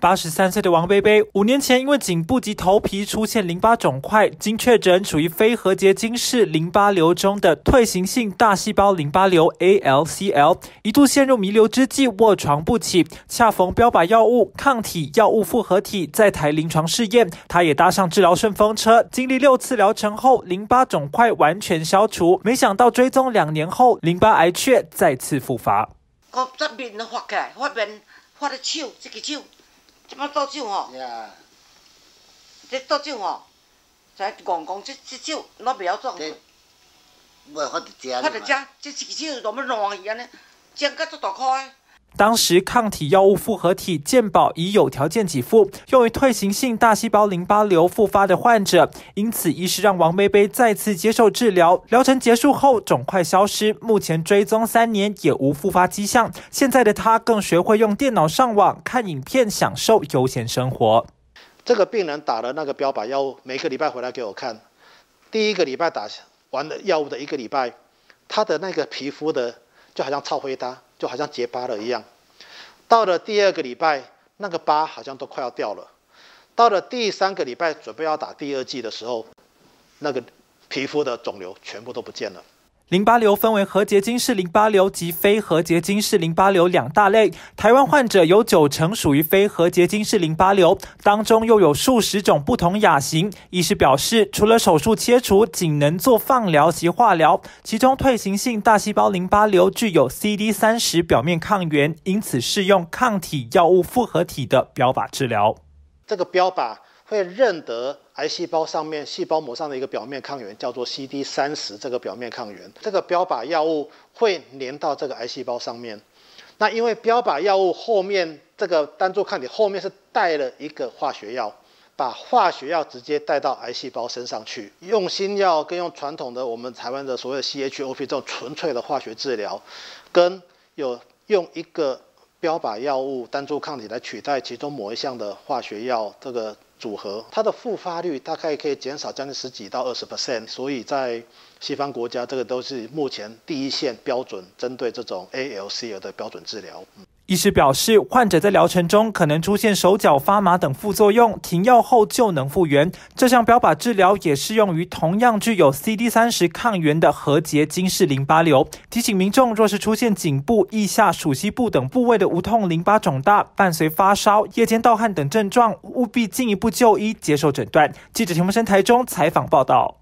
八十三岁的王贝贝，五年前因为颈部及头皮出现淋巴肿块，经确诊处于非核结晶式淋巴瘤中的退行性大细胞淋巴瘤 （ALCL），一度陷入弥留之际卧床不起。恰逢标靶药物抗体药物复合体在台临床试验，他也搭上治疗顺风车。经历六次疗程后，淋巴肿块完全消除。没想到追踪两年后，淋巴癌却再次复发。我这面发起来，发面发的手，这个手。即摆倒酒吼，这倒酒吼，在讲讲这这酒，我袂晓装。袂法得食。法得食，这一支酒怎么烂去安尼？煎甲足大块诶。当时抗体药物复合体健保已有条件给付，用于退行性大细胞淋巴瘤复发的患者，因此医师让王贝贝再次接受治疗。疗程结束后，肿块消失，目前追踪三年也无复发迹象。现在的他更学会用电脑上网看影片，享受悠闲生活。这个病人打了那个标靶药物，每个礼拜回来给我看。第一个礼拜打完了药物的一个礼拜，他的那个皮肤的就好像超灰搭。就好像结疤了一样，到了第二个礼拜，那个疤好像都快要掉了。到了第三个礼拜，准备要打第二剂的时候，那个皮肤的肿瘤全部都不见了。淋巴瘤分为核结晶式淋巴瘤及非核结晶式淋巴瘤两大类。台湾患者有九成属于非核结晶式淋巴瘤，当中又有数十种不同亚型。医师表示，除了手术切除，仅能做放疗及化疗。其中退行性大细胞淋巴瘤具有 CD 三十表面抗原，因此适用抗体药物复合体的标靶治疗。这个标靶。会认得癌细胞上面细胞膜上的一个表面抗原，叫做 CD 三十这个表面抗原。这个标靶药物会粘到这个癌细胞上面。那因为标靶药物后面这个单株抗体后面是带了一个化学药，把化学药直接带到癌细胞身上去。用新药跟用传统的我们台湾的所谓的 CHOP 这种纯粹的化学治疗，跟有用一个标靶药物单株抗体来取代其中某一项的化学药，这个。组合它的复发率大概可以减少将近十几到二十 percent，所以在西方国家，这个都是目前第一线标准针对这种 ALCL 的标准治疗。医师表示，患者在疗程中可能出现手脚发麻等副作用，停药后就能复原。这项标靶治疗也适用于同样具有 CD 三十抗原的核结晶式淋巴瘤。提醒民众，若是出现颈部、腋下、属膝部等部位的无痛淋巴肿大，伴随发烧、夜间盗汗等症状，务必进一步就医接受诊断。记者田木生台中采访报道。